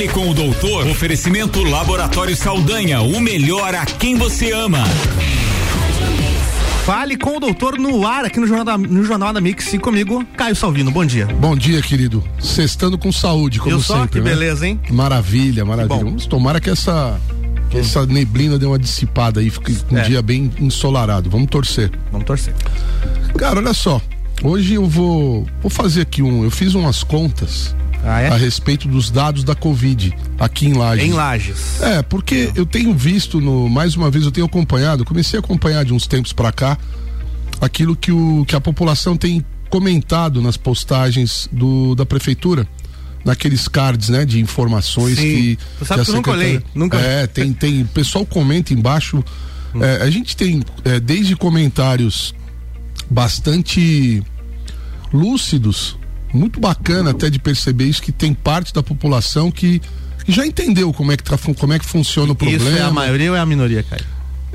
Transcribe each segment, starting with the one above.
Fale com o doutor. Oferecimento Laboratório Saldanha, o melhor a quem você ama. Fale com o doutor no ar aqui no Jornal da, no Jornal da Mix e comigo, Caio Salvino. Bom dia. Bom dia, querido. Sextando com saúde, como Eu sempre. só, que né? beleza, hein? Maravilha, maravilha. bom. Vamos tomara que essa que essa neblina dê uma dissipada aí, fique um É. dia bem ensolarado. Vamos torcer. Vamos torcer. Cara, olha só. Hoje eu vou vou fazer aqui um, eu fiz umas contas Ah, a é? respeito dos dados da Covid aqui em Lages. Em Lages. É, porque eu tenho visto no, mais uma vez eu tenho acompanhado, comecei a acompanhar de uns tempos pra cá aquilo que o que a população tem comentado nas postagens do da prefeitura, naqueles cards, né, de informações Sim. que Tu sabe a que eu nunca olhei, nunca. É, tem tem, o pessoal comenta embaixo. é, a gente tem é, desde comentários bastante lúcidos, muito bacana até de perceber isso que tem parte da população que, que já entendeu como é que tá, como é que funciona o problema. Isso é a maioria ou é a minoria, Caio?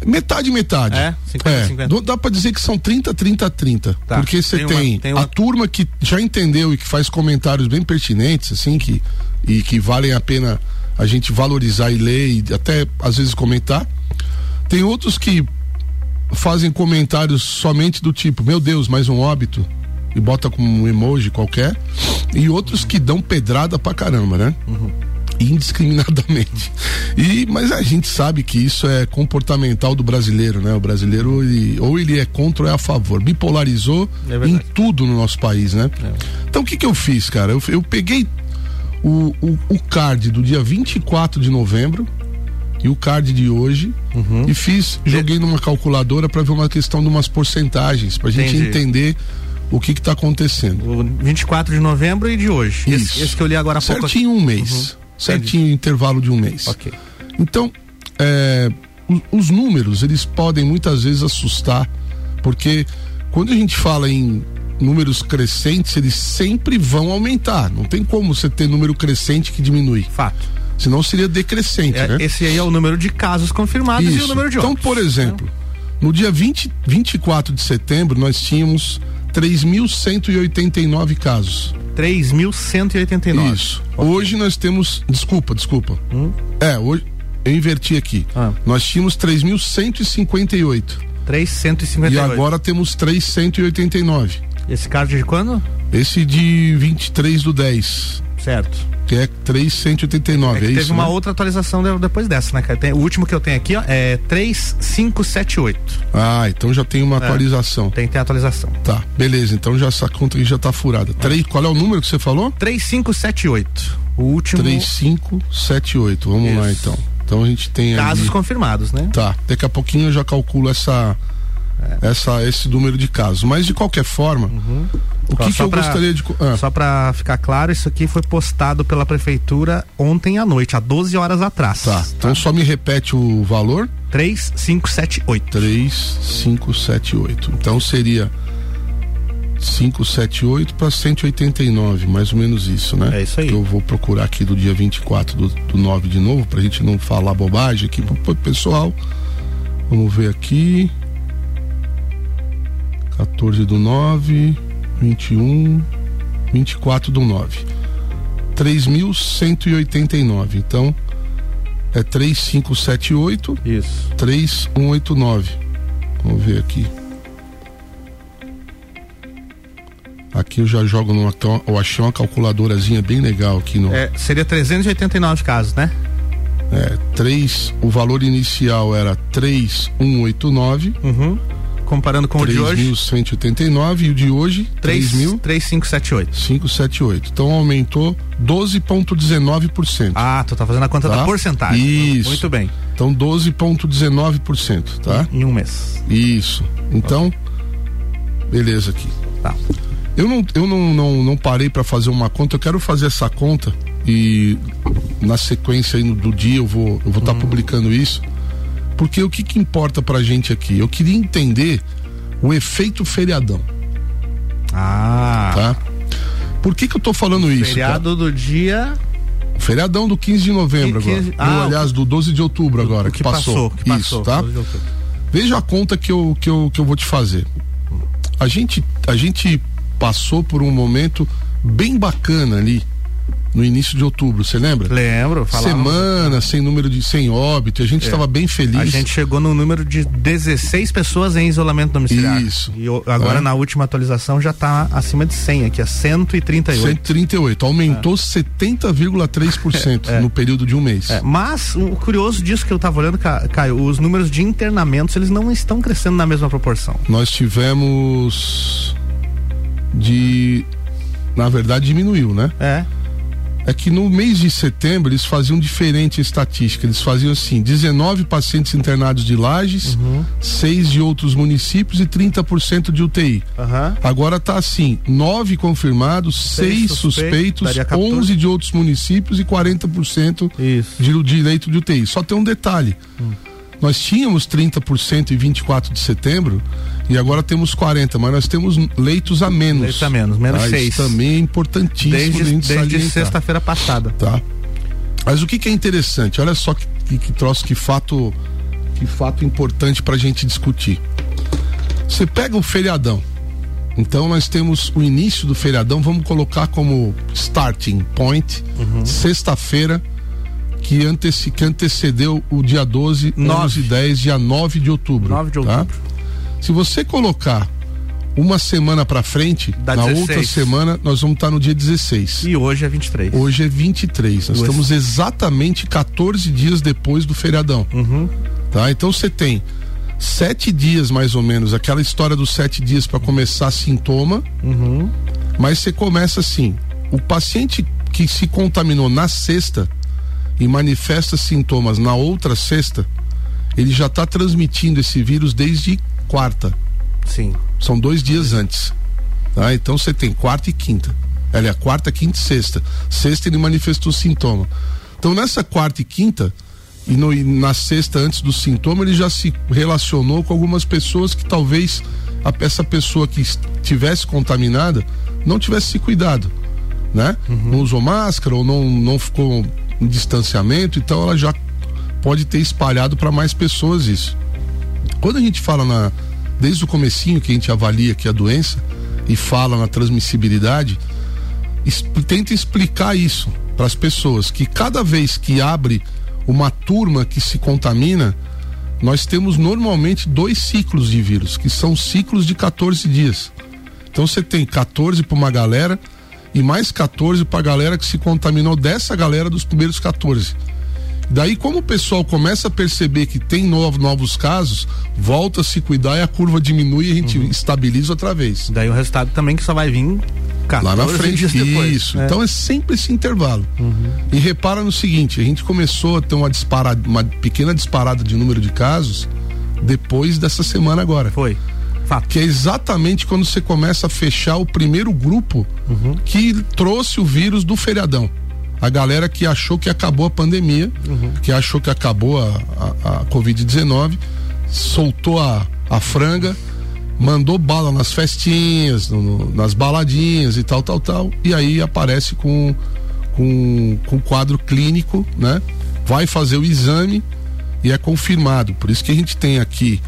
Metade, metade. É? 50, 50. dá- pra dizer que são 30, 30, 30. Tá. Porque você Tem tem, tem uma- a turma que já entendeu e que faz comentários bem pertinentes, assim, que, e que valem a pena a gente valorizar e ler e até às vezes comentar. Tem outros que fazem comentários somente do tipo, meu Deus, mais um óbito. E bota com um emoji qualquer. E outros que dão pedrada pra caramba, né? indiscriminadamente. E mas a gente sabe que isso é comportamental do brasileiro, né? O brasileiro ele, ou ele é contra ou é a favor. Bipolarizou É em tudo no nosso país, né? Então o que que eu fiz, cara? Eu, eu peguei o, o, o card do dia 24 de novembro e o card de hoje Uhum. e fiz, joguei numa calculadora para ver uma questão de umas porcentagens, pra gente Entendi. entender o que que tá acontecendo. O 24 de novembro e de hoje. Esse, Isso. esse que eu li agora há pouco. Certinho um mês. Certinho intervalo de um mês. Ok. Então, é, os números, eles podem muitas vezes assustar, porque quando a gente fala em números crescentes, eles sempre vão aumentar. Não tem como você ter número crescente que diminui. Fato. Senão seria decrescente, É, né? Esse aí é o número de casos confirmados e o número de Então, óbitos. por exemplo, no dia 20, 24 de setembro, nós tínhamos 3.189 casos. 3.189. Isso. Hoje nós temos. Desculpa, desculpa. É, hoje. Eu inverti aqui. Ah. Nós tínhamos 3.158. 358. E agora temos 389. Esse card de quando? Esse de 23 do 10, Certo. Que é 389. É É, que teve isso? uma né? outra atualização de- depois dessa, né, cara? Tem- o último que eu tenho aqui, ó, é 3578. Ah, então já tem uma atualização. Tem que ter atualização. Tá, beleza. Então já essa conta aqui já tá furada. Três, qual é o número que você falou? 3578. O último. 3578. Vamos lá Isso. então. Então a gente tem Casos ali... confirmados, né? Tá, daqui a pouquinho eu já calculo essa, É. essa esse número de casos. Mas de qualquer forma, o que, que eu pra- gostaria de. Ah, Só pra ficar claro, isso aqui foi postado pela prefeitura ontem à noite, há 12 horas atrás. tá, então só me repete o valor: 3578. 3578. Então seria 578 para 189, mais ou menos isso, né? É isso aí. Que eu vou procurar aqui do dia 24 do, do 9 de novo, pra gente não falar bobagem aqui pro pessoal. Vamos ver aqui. 14 do 9, 21, 24 do 9. 3.189. Então, é 3578 Isso. 3189. Vamos ver aqui. Aqui eu já jogo numa. Eu achei uma calculadorazinha bem legal aqui no. É, seria 389 casos, né? É, 3, o valor inicial era 3189, Uhum. Comparando com o de hoje, 3.189 e o de hoje 3, 3.578. 3578. Então aumentou 12,19%. Ah, tu tá fazendo a conta Tá? da porcentagem. Isso. Muito bem. Então 12,19%, tá? Em um mês. Isso. Então, beleza aqui. Tá. Eu não, eu não, não, não parei para fazer uma conta, eu quero fazer essa conta e na sequência do dia eu vou eu vou estar publicando isso. Porque o que que importa pra gente aqui? Eu queria entender o efeito feriadão, Ah. tá? Por que que eu tô falando isso? Feriado do dia. cara? Feriadão do 15 de novembro Que- agora. quinze- ah, Ou, aliás, do 12 de outubro agora, o que, passou. que passou. Isso, tá? 12 de outubro. Veja a conta que eu, que eu, que eu vou te fazer. A gente, a gente passou por um momento bem bacana ali no início de outubro, você lembra? Lembro, falávamos. Semana sem número de sem óbito, a gente estava é. bem feliz. A gente chegou no número de 16 pessoas em isolamento domiciliar. Isso. E agora é. na última atualização já está acima de 100 aqui, é 138. 138, aumentou é. 70,3% é. no período de um mês. É. Mas o curioso disso que eu estava olhando, Caio, os números de internamentos, eles não estão crescendo na mesma proporção. Nós tivemos de na verdade diminuiu, né? É é que no mês de setembro eles faziam diferente a estatística. Eles faziam assim: 19 pacientes internados de Lages, uhum. 6 de outros municípios e 30% de UTI. Uhum. Agora tá assim: 9 confirmados, 6 suspeitos, 11 de outros municípios e 40% de, de leito de UTI. Só tem um detalhe. Hum. Nós tínhamos 30% em 24 de setembro e agora temos 40, mas nós temos leitos a menos. Leitos a menos, menos tá? 6. Isso também é importantíssimo desde, desde sexta-feira passada. Tá. Mas o que, que é interessante? Olha só que, que, que troço, que fato, que fato importante para a gente discutir. Você pega o feriadão. Então nós temos o início do feriadão, vamos colocar como starting point, uhum. sexta-feira, que, anteci, que antecedeu o dia 12, 9. 11 e 10, dia 9 de outubro. 9 de tá? outubro. Se você colocar uma semana para frente, Dá na 16. outra semana nós vamos estar tá no dia 16. E hoje é 23. Hoje é 23. Nós estamos exatamente 14 dias depois do feriadão. Uhum. Tá? Então você tem sete dias mais ou menos, aquela história dos sete dias para começar sintoma. Uhum. Mas você começa assim: o paciente que se contaminou na sexta e manifesta sintomas na outra sexta, ele já está transmitindo esse vírus desde quarta. Sim. São dois dias antes. Tá? Então você tem quarta e quinta. Ela é quarta, quinta e sexta. Sexta ele manifestou sintoma. Então nessa quarta e quinta, e, no, e na sexta, antes do sintoma, ele já se relacionou com algumas pessoas que talvez a, essa pessoa que estivesse contaminada não tivesse se cuidado. Né? Uhum. Não usou máscara ou não, não ficou em distanciamento, então ela já pode ter espalhado para mais pessoas isso. Quando a gente fala na desde o comecinho que a gente avalia aqui a doença e fala na transmissibilidade, tenta explicar isso para as pessoas que cada vez que abre uma turma que se contamina, nós temos normalmente dois ciclos de vírus, que são ciclos de 14 dias. Então você tem 14 para uma galera e mais 14 para a galera que se contaminou dessa galera dos primeiros 14. Daí, como o pessoal começa a perceber que tem novo, novos casos, volta a se cuidar e a curva diminui e a gente uhum. estabiliza outra vez. Daí o resultado também que só vai vir lá na frente. Isso. É. Então é sempre esse intervalo. Uhum. E repara no seguinte: a gente começou a ter uma disparada, uma pequena disparada de número de casos depois dessa semana agora. Foi. Fato. Que é exatamente quando você começa a fechar o primeiro grupo uhum. que trouxe o vírus do feriadão a galera que achou que acabou a pandemia, uhum. que achou que acabou a, a, a Covid-19, soltou a, a franga, mandou bala nas festinhas, no, nas baladinhas e tal, tal, tal, e aí aparece com, com, com quadro clínico, né? Vai fazer o exame e é confirmado. Por isso que a gente tem aqui,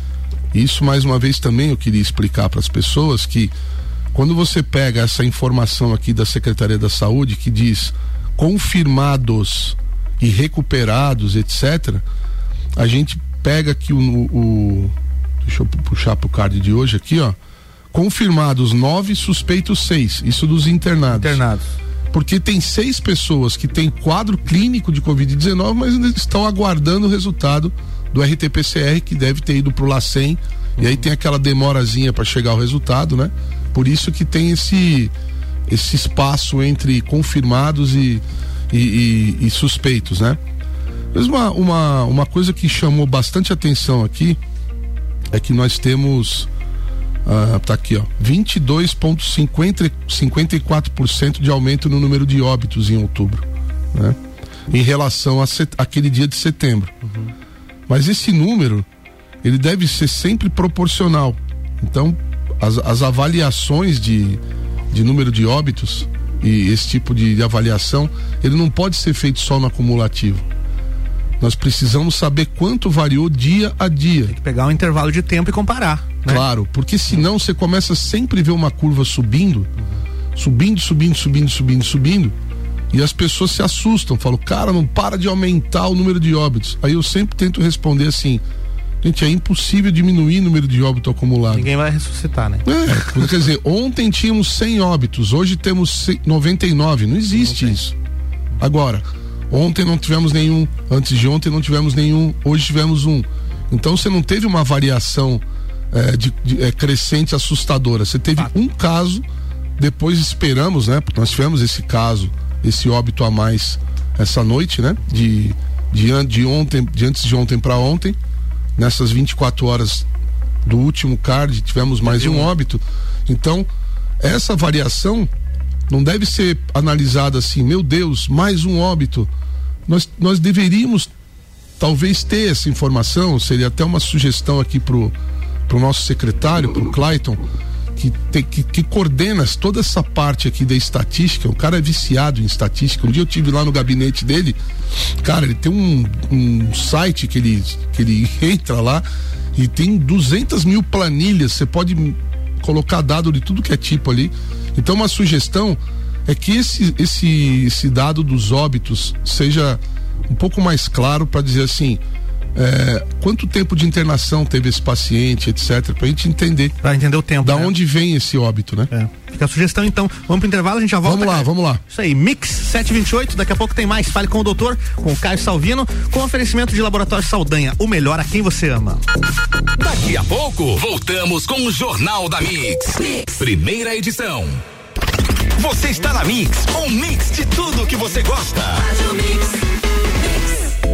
isso mais uma vez também eu queria explicar para as pessoas que quando você pega essa informação aqui da Secretaria da Saúde que diz confirmados e recuperados, etc., a gente pega aqui o, o deixa eu puxar pro card de hoje aqui, ó. Confirmados nove, suspeitos seis. Isso dos internados. Internados. Porque tem seis pessoas que têm quadro clínico de Covid-19, mas estão aguardando o resultado do RT-PCR que deve ter ido pro LACEN. Uhum. E aí tem aquela demorazinha para chegar o resultado, né? Por isso que tem esse esse espaço entre confirmados e, e, e, e suspeitos, né? Mas uma, uma, uma coisa que chamou bastante atenção aqui é que nós temos ah, tá aqui ó 22,54% de aumento no número de óbitos em outubro, né? Em relação a set, aquele dia de setembro. Uhum. Mas esse número ele deve ser sempre proporcional. Então as, as avaliações de de número de óbitos e esse tipo de, de avaliação, ele não pode ser feito só no acumulativo. Nós precisamos saber quanto variou dia a dia. Tem que pegar um intervalo de tempo e comparar. Né? Claro, porque senão você começa sempre a ver uma curva subindo, subindo, subindo, subindo, subindo, subindo, E as pessoas se assustam, falam, cara, não para de aumentar o número de óbitos. Aí eu sempre tento responder assim, gente, é impossível diminuir o número de óbitos acumulado. Ninguém vai ressuscitar, né? É, quer dizer, ontem tínhamos 100 óbitos, hoje temos 99, não existe não isso. Agora, ontem não tivemos nenhum, antes de ontem não tivemos nenhum, hoje tivemos um. Então você não teve uma variação é, de, de é, crescente assustadora. Você teve um caso, depois esperamos, né? Porque nós tivemos esse caso esse óbito a mais essa noite, né? De, de, de ontem, de antes de ontem para ontem, nessas 24 horas do último card, tivemos mais um óbito. Então, essa variação não deve ser analisada assim, meu Deus, mais um óbito. Nós, nós deveríamos talvez ter essa informação, seria até uma sugestão aqui pro, pro nosso secretário, pro Clayton, que, te, que, que, coordena toda essa parte aqui da estatística. O cara é viciado em estatística. Um dia eu tive lá no gabinete dele, cara, ele tem um, um site que ele, que ele entra lá e tem 200 mil planilhas. Você pode colocar dado de tudo que é tipo ali. Então, uma sugestão é que esse, esse, esse dado dos óbitos seja um pouco mais claro para dizer assim é, quanto tempo de internação teve esse paciente, etc, pra gente entender. Pra entender o tempo. Da né? onde vem esse óbito, né? É. Fica a sugestão então. Vamos pro intervalo, a gente já volta. Vamos lá, vamos lá. Isso aí, Mix 728, daqui a pouco tem mais. Fale com o doutor, com o Caio Salvino, com oferecimento de Laboratório Saldanha, o melhor a quem você ama. Daqui a pouco, voltamos com o Jornal da mix. mix. Primeira edição. Você está na Mix, um mix de tudo que você gosta. Faz o mix.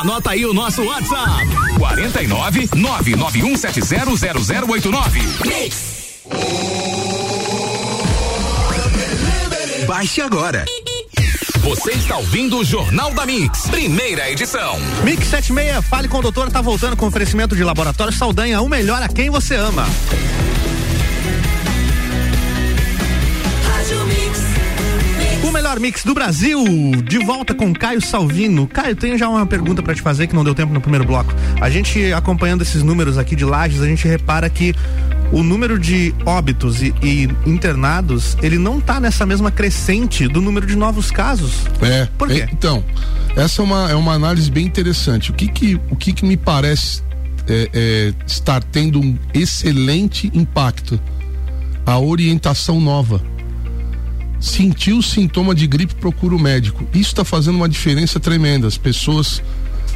Anota aí o nosso WhatsApp: 49 991700089. Baixe agora. Você está ouvindo o Jornal da Mix, primeira edição. Mix 76, fale com o doutor, tá voltando com oferecimento de laboratório Saldanha, o melhor a quem você ama. Melhor mix do Brasil, de volta com Caio Salvino. Caio, tenho já uma pergunta para te fazer que não deu tempo no primeiro bloco. A gente acompanhando esses números aqui de lajes, a gente repara que o número de óbitos e, e, internados, ele não tá nessa mesma crescente do número de novos casos. É. Por quê? É, então, essa é uma, é uma análise bem interessante. O que que, o que, que me parece é, é, estar tendo um excelente impacto? A orientação nova sentiu sintoma de gripe, procura o médico. Isso está fazendo uma diferença tremenda. As pessoas.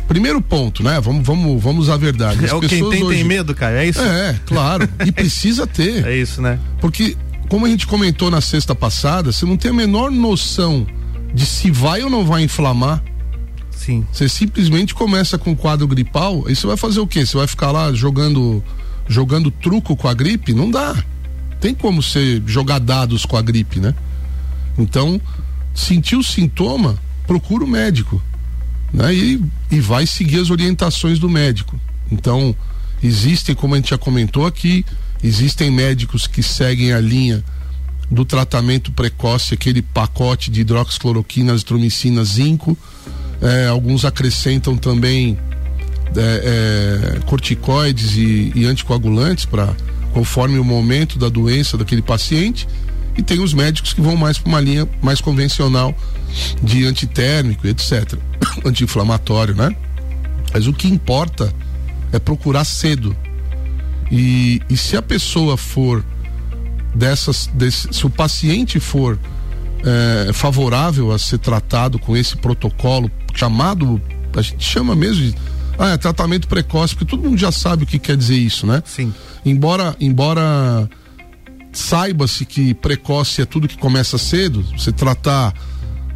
Primeiro ponto, né? Vamos, vamos, vamos à verdade. As é o quem tem hoje... tem medo, cara, é isso? É, claro. E precisa ter. É isso, né? Porque, como a gente comentou na sexta passada, você não tem a menor noção de se vai ou não vai inflamar. Sim. Você simplesmente começa com quadro gripal, aí você vai fazer o quê? Você vai ficar lá jogando jogando truco com a gripe? Não dá. Tem como você jogar dados com a gripe, né? Então, sentiu sintoma, procura o médico. Né? E, e vai seguir as orientações do médico. Então, existem, como a gente já comentou aqui, existem médicos que seguem a linha do tratamento precoce, aquele pacote de hidroxicloroquina, azitromicina, zinco. É, alguns acrescentam também é, é, corticoides e, e anticoagulantes para conforme o momento da doença daquele paciente e tem os médicos que vão mais para uma linha mais convencional de antitérmico, etc. Anti-inflamatório, né? Mas o que importa é procurar cedo. E, e se a pessoa for dessas, desse, se o paciente for é, favorável a ser tratado com esse protocolo chamado, a gente chama mesmo de ah, é tratamento precoce, porque todo mundo já sabe o que quer dizer isso, né? Sim. Embora, embora saiba-se que precoce é tudo que começa cedo, você tratar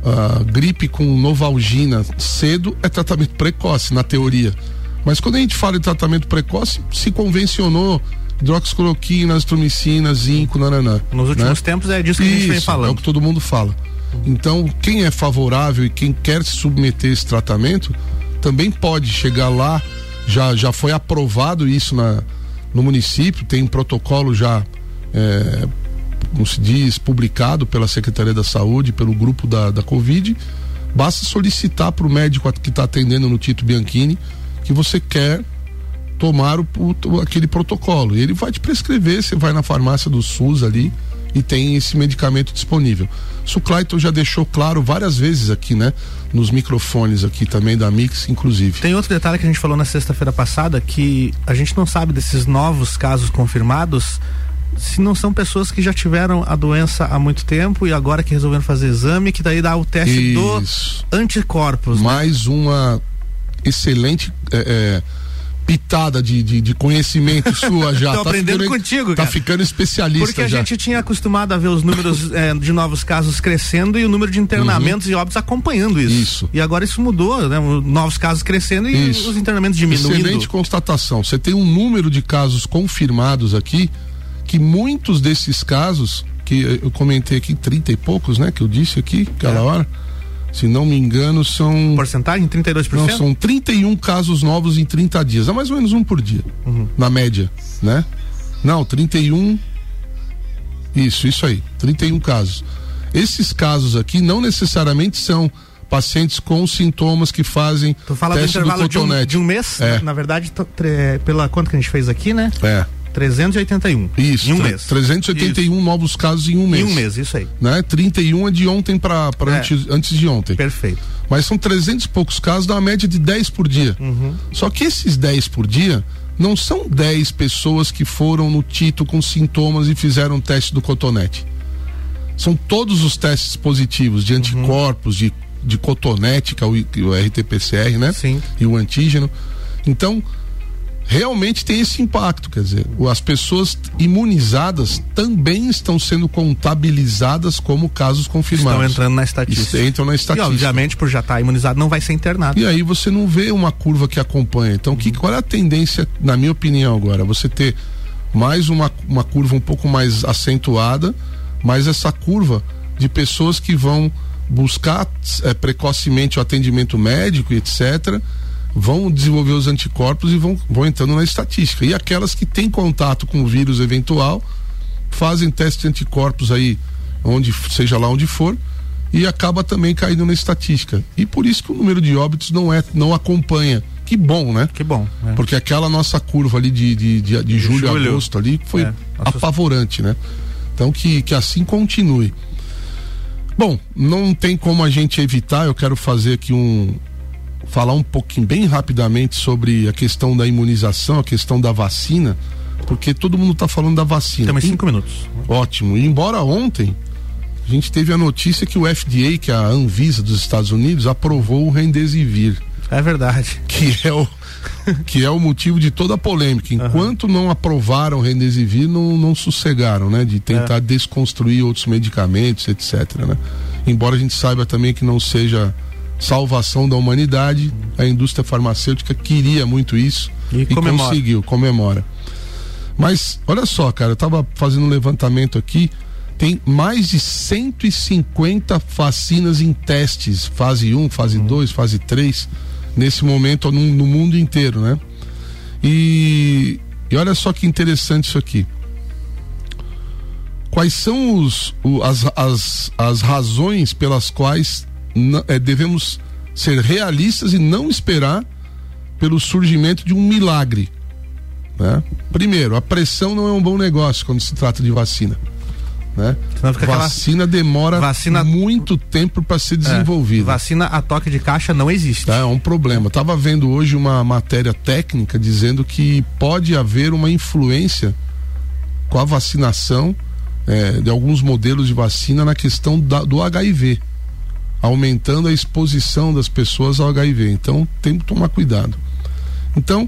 uh, gripe com novalgina cedo é tratamento precoce, na teoria. Mas quando a gente fala de tratamento precoce, se convencionou hidroxicloroquina, azitromicina, zinco, nananã. Nos últimos né? tempos é disso que Isso, a gente vem falando. É o que todo mundo fala. Então, quem é favorável e quem quer se submeter a esse tratamento, também pode chegar lá. Já, já foi aprovado isso na, no município, tem um protocolo já, é, como se diz, publicado pela Secretaria da Saúde, pelo grupo da, da Covid. Basta solicitar para o médico que está atendendo no Tito Bianchini que você quer tomar o, o, aquele protocolo. Ele vai te prescrever, você vai na farmácia do SUS ali e tem esse medicamento disponível. Isso o Clayton já deixou claro várias vezes aqui, né? Nos microfones aqui também da Mix, inclusive. Tem outro detalhe que a gente falou na sexta-feira passada que a gente não sabe desses novos casos confirmados se não são pessoas que já tiveram a doença há muito tempo e agora que resolveram fazer exame, que daí dá o teste Isso. do anticorpos. Né? Mais né? uma excelente é, é, pitada de, de, de conhecimento sua já. Tô tá aprendendo ficando, contigo, Tá cara. ficando especialista Porque a já. gente tinha acostumado a ver os números é, de novos casos crescendo e o número de internamentos uhum. e óbitos acompanhando isso. Isso. E agora isso mudou, né? Novos casos crescendo e isso. os internamentos diminuindo. Excelente constatação. Você tem um número de casos confirmados aqui que muitos desses casos que eu comentei aqui, 30 e poucos, né? Que eu disse aqui, aquela é. hora se não me engano, são. Porcentagem? 32%? Não, são 31 casos novos em 30 dias. É mais ou menos um por dia, uhum. na média, né? Não, 31. Isso, isso aí. 31 casos. Esses casos aqui não necessariamente são pacientes com sintomas que fazem tu fala teste do, intervalo do cotonete. De um, de um mês? É. Na verdade, pela conta que a gente fez aqui, né? É. 381. Isso. Em um mês. 381 isso. novos casos em um mês. Em um mês, isso aí. Né? 31 é de ontem para é. antes, antes de ontem. Perfeito. Mas são 300 e poucos casos, dá uma média de 10 por dia. Uhum. Só que esses 10 por dia não são 10 pessoas que foram no Tito com sintomas e fizeram teste do cotonete. São todos os testes positivos de anticorpos, uhum. de, de cotonete, que é o, o RT-PCR, né? Sim. E o antígeno. Então, realmente tem esse impacto, quer dizer, as pessoas imunizadas também estão sendo contabilizadas como casos confirmados. Estão entrando na estatística. Entram na estatística. E obviamente por já estar tá imunizado não vai ser internado. E aí você não vê uma curva que acompanha. Então, uhum. que, qual é a tendência, na minha opinião agora? Você ter mais uma, uma curva um pouco mais acentuada, mas essa curva de pessoas que vão buscar é, precocemente o atendimento médico, etc vão desenvolver os anticorpos e vão, vão entrando na estatística. E aquelas que têm contato com o vírus eventual fazem teste de anticorpos aí, onde seja lá onde for, e acaba também caindo na estatística. E por isso que o número de óbitos não é não acompanha. Que bom, né? Que bom. É. Porque aquela nossa curva ali de, de, de, de, julho, julho, agosto ali foi é. apavorante, né? Então que, que assim continue. Bom, não tem como a gente evitar, eu quero fazer aqui um, falar um pouquinho, bem rapidamente, sobre a questão da imunização, a questão da vacina, porque todo mundo está falando da vacina. Temos cinco minutos. Ótimo. E embora ontem a gente teve a notícia que o FDA, que é a Anvisa dos Estados Unidos, aprovou o Remdesivir. É verdade. Que é o que é o motivo de toda a polêmica. Enquanto uhum. não aprovaram o Remdesivir, não, não sossegaram, né? De tentar é. desconstruir outros medicamentos, etc, né? Embora a gente saiba também que não seja salvação da humanidade. A indústria farmacêutica queria muito isso e, e conseguiu, comemora. Mas olha só, cara, eu tava fazendo um levantamento aqui, tem mais de 150 vacinas em testes, fase 1, fase 2, uhum. fase 3, nesse momento no, no mundo inteiro, né? E, e olha só que interessante isso aqui quais são os, o, as, as, as razões pelas quais é, devemos ser realistas e não esperar pelo surgimento de um milagre. Né? Primeiro, a pressão não é um bom negócio quando se trata de vacina. Né? Vacina demora vacina... muito tempo para ser é, desenvolvida. É, vacina a toque de caixa não existe. Tá, é um problema. Tava vendo hoje uma matéria técnica dizendo que pode haver uma influência com a vacinação é, de alguns modelos de vacina na questão da, do HIV, aumentando a exposição das pessoas ao HIV. Então tem que tomar cuidado. Então,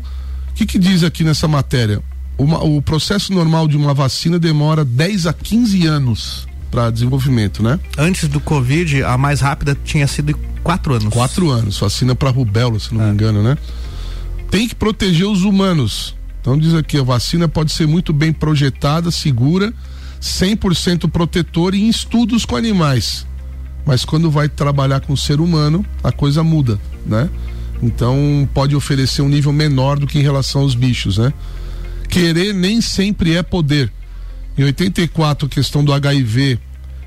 o que, que diz aqui nessa matéria? Uma, o processo normal de uma vacina demora 10 a 15 anos para desenvolvimento, né? Antes do Covid, a mais rápida tinha sido quatro anos. Quatro anos, vacina para rubéola, se não é. me engano, né? Tem que proteger os humanos. Então diz aqui, a vacina pode ser muito bem projetada, segura, 100% protetor e em estudos com animais. Mas quando vai trabalhar com o ser humano, a coisa muda, né? Então pode oferecer um nível menor do que em relação aos bichos, né? Querer nem sempre é poder. Em 84, a questão do HIV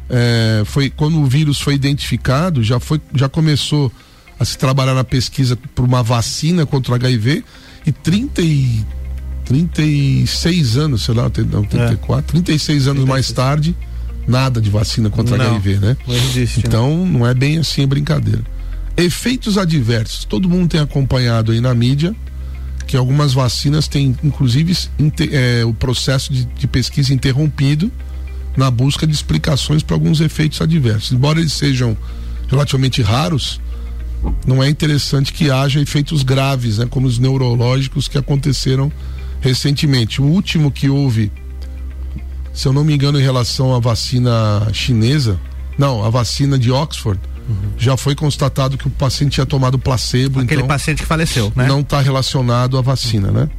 é, foi quando o vírus foi identificado, já foi, já começou a se trabalhar na pesquisa por uma vacina contra o HIV e 30 e 36 anos, sei lá, não, 34, é. 36 anos 36. mais tarde, nada de vacina contra não, HIV, né? Não existe, então, não é bem assim a brincadeira. Efeitos adversos. Todo mundo tem acompanhado aí na mídia que algumas vacinas têm, inclusive, é, o processo de, de, pesquisa interrompido na busca de explicações para alguns efeitos adversos. Embora eles sejam relativamente raros, não é interessante que haja efeitos graves, né, como os neurológicos que aconteceram recentemente. O último que houve, se eu não me engano, em relação à vacina chinesa, não, a vacina de Oxford, Uhum. Já foi constatado que o paciente tinha tomado placebo. Aquele então paciente que faleceu, né? Não está relacionado à vacina, uhum. né?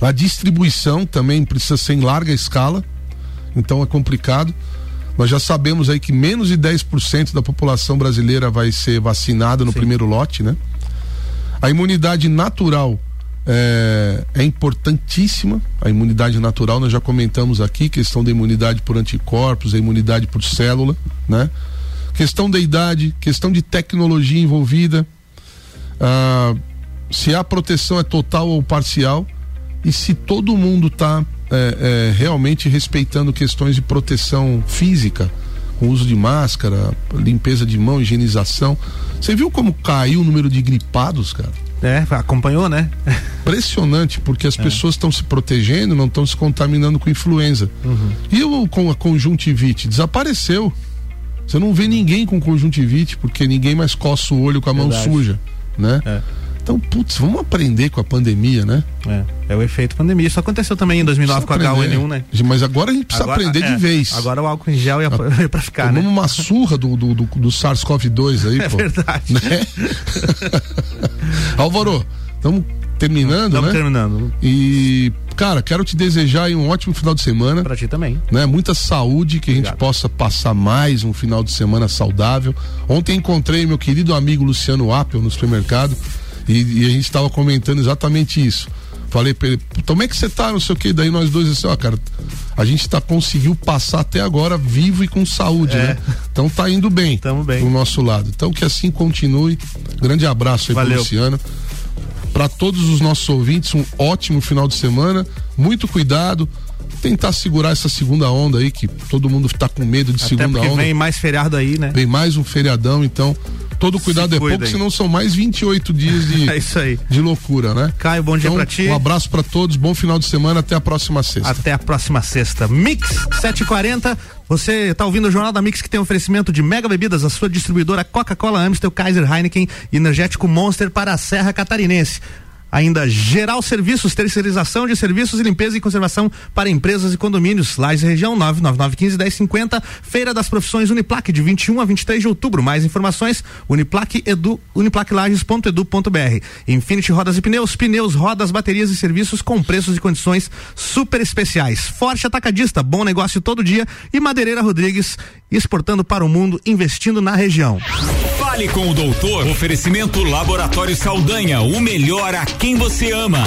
A distribuição também precisa ser em larga escala, então é complicado. Nós já sabemos aí que menos de 10% da população brasileira vai ser vacinada no Sim. primeiro lote, né? A imunidade natural é, é, importantíssima. A imunidade natural, nós já comentamos aqui, questão da imunidade por anticorpos, a imunidade por célula, né? questão da idade, questão de tecnologia envolvida, ah, se a proteção é total ou parcial e se todo mundo está é, é, realmente respeitando questões de proteção física, com uso de máscara, limpeza de mão, higienização. Você viu como caiu o número de gripados, cara? É, acompanhou, né? Impressionante, porque as é. pessoas estão se protegendo, não estão se contaminando com influenza. Uhum. E o, com a conjuntivite? Desapareceu. Você não vê ninguém com conjuntivite, porque ninguém mais coça o olho com a Verdade. mão suja, né? É. Então, putz, vamos aprender com a pandemia, né? É, é o efeito pandemia. Isso aconteceu também em 2009 com a H1N1, né? Mas agora a gente precisa agora, aprender é, de vez. Agora o álcool em gel ia, ia pra ficar, Tomamos né? uma surra do, do, do, do SARS-CoV-2 aí, é pô. É verdade. Né? Álvaro, estamos terminando, Estamos né? terminando. E, cara, quero te desejar um ótimo final de semana. Pra ti também. Né? Muita saúde, que Obrigado. a gente possa passar mais um final de semana saudável. Ontem encontrei meu querido amigo Luciano Apple no supermercado e, e a gente estava comentando exatamente isso. Falei pra ele, como é que você tá, não sei o que, daí nós dois assim, ó, cara, a gente tá, conseguiu passar até agora vivo e com saúde, é. né? Então tá indo bem. Tamo bem. Do nosso lado. Então que assim continue. Grande abraço aí Valeu. pro Luciano para todos os nossos ouvintes um ótimo final de semana, muito cuidado, tentar segurar essa segunda onda aí que todo mundo está com medo de Até segunda onda. Vem mais feriado aí, né? Vem mais um feriadão, então todo cuidado é pouco, senão são mais 28 dias de, é isso aí. de loucura, né? Caio, bom dia então, pra ti. Um abraço para todos, bom final de semana, até a próxima sexta. Até a próxima sexta. Mix 740. Você está ouvindo o Jornal da Mix que tem oferecimento de Mega Bebidas, a sua distribuidora Coca-Cola, Amstel, Kaiser, Heineken Energético Monster para a Serra Catarinense. Ainda Geral Serviços, terceirização de serviços e limpeza e conservação para empresas e condomínios. Lages Região 999151050. Feira das Profissões Uniplac de 21 a 23 de outubro. Mais informações Uniplac Edu, uniplaclages.edu.br. Infinity Rodas e Pneus, pneus, rodas, baterias e serviços com preços e condições super especiais. Forte Atacadista, bom negócio todo dia e Madeireira Rodrigues exportando para o mundo, investindo na região. Fale com o doutor. Oferecimento Laboratório Saldanha, o melhor a quem você ama.